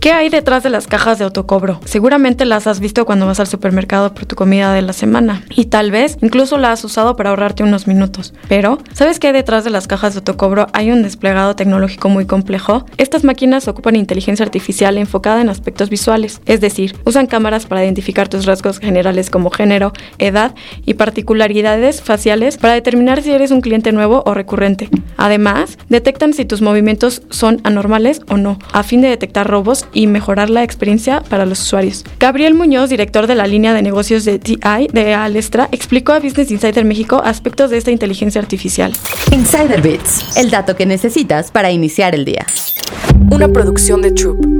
¿Qué hay detrás de las cajas de autocobro? Seguramente las has visto cuando vas al supermercado por tu comida de la semana y tal vez incluso la has usado para ahorrarte unos minutos. Pero, ¿sabes qué detrás de las cajas de autocobro? Hay un desplegado tecnológico muy complejo. Estas máquinas ocupan inteligencia artificial enfocada en aspectos visuales, es decir, usan cámaras para identificar tus rasgos generales como género, edad y particularidades faciales para determinar si eres un cliente nuevo o recurrente. Además, detectan si tus movimientos son anormales o no, a fin de detectar robos y mejorar la experiencia para los usuarios. Gabriel Muñoz, director de la línea de negocios de TI de Alestra, explicó a Business Insider México aspectos de esta inteligencia artificial. Insider Bits, el dato que necesitas para iniciar el día. Una producción de Troop.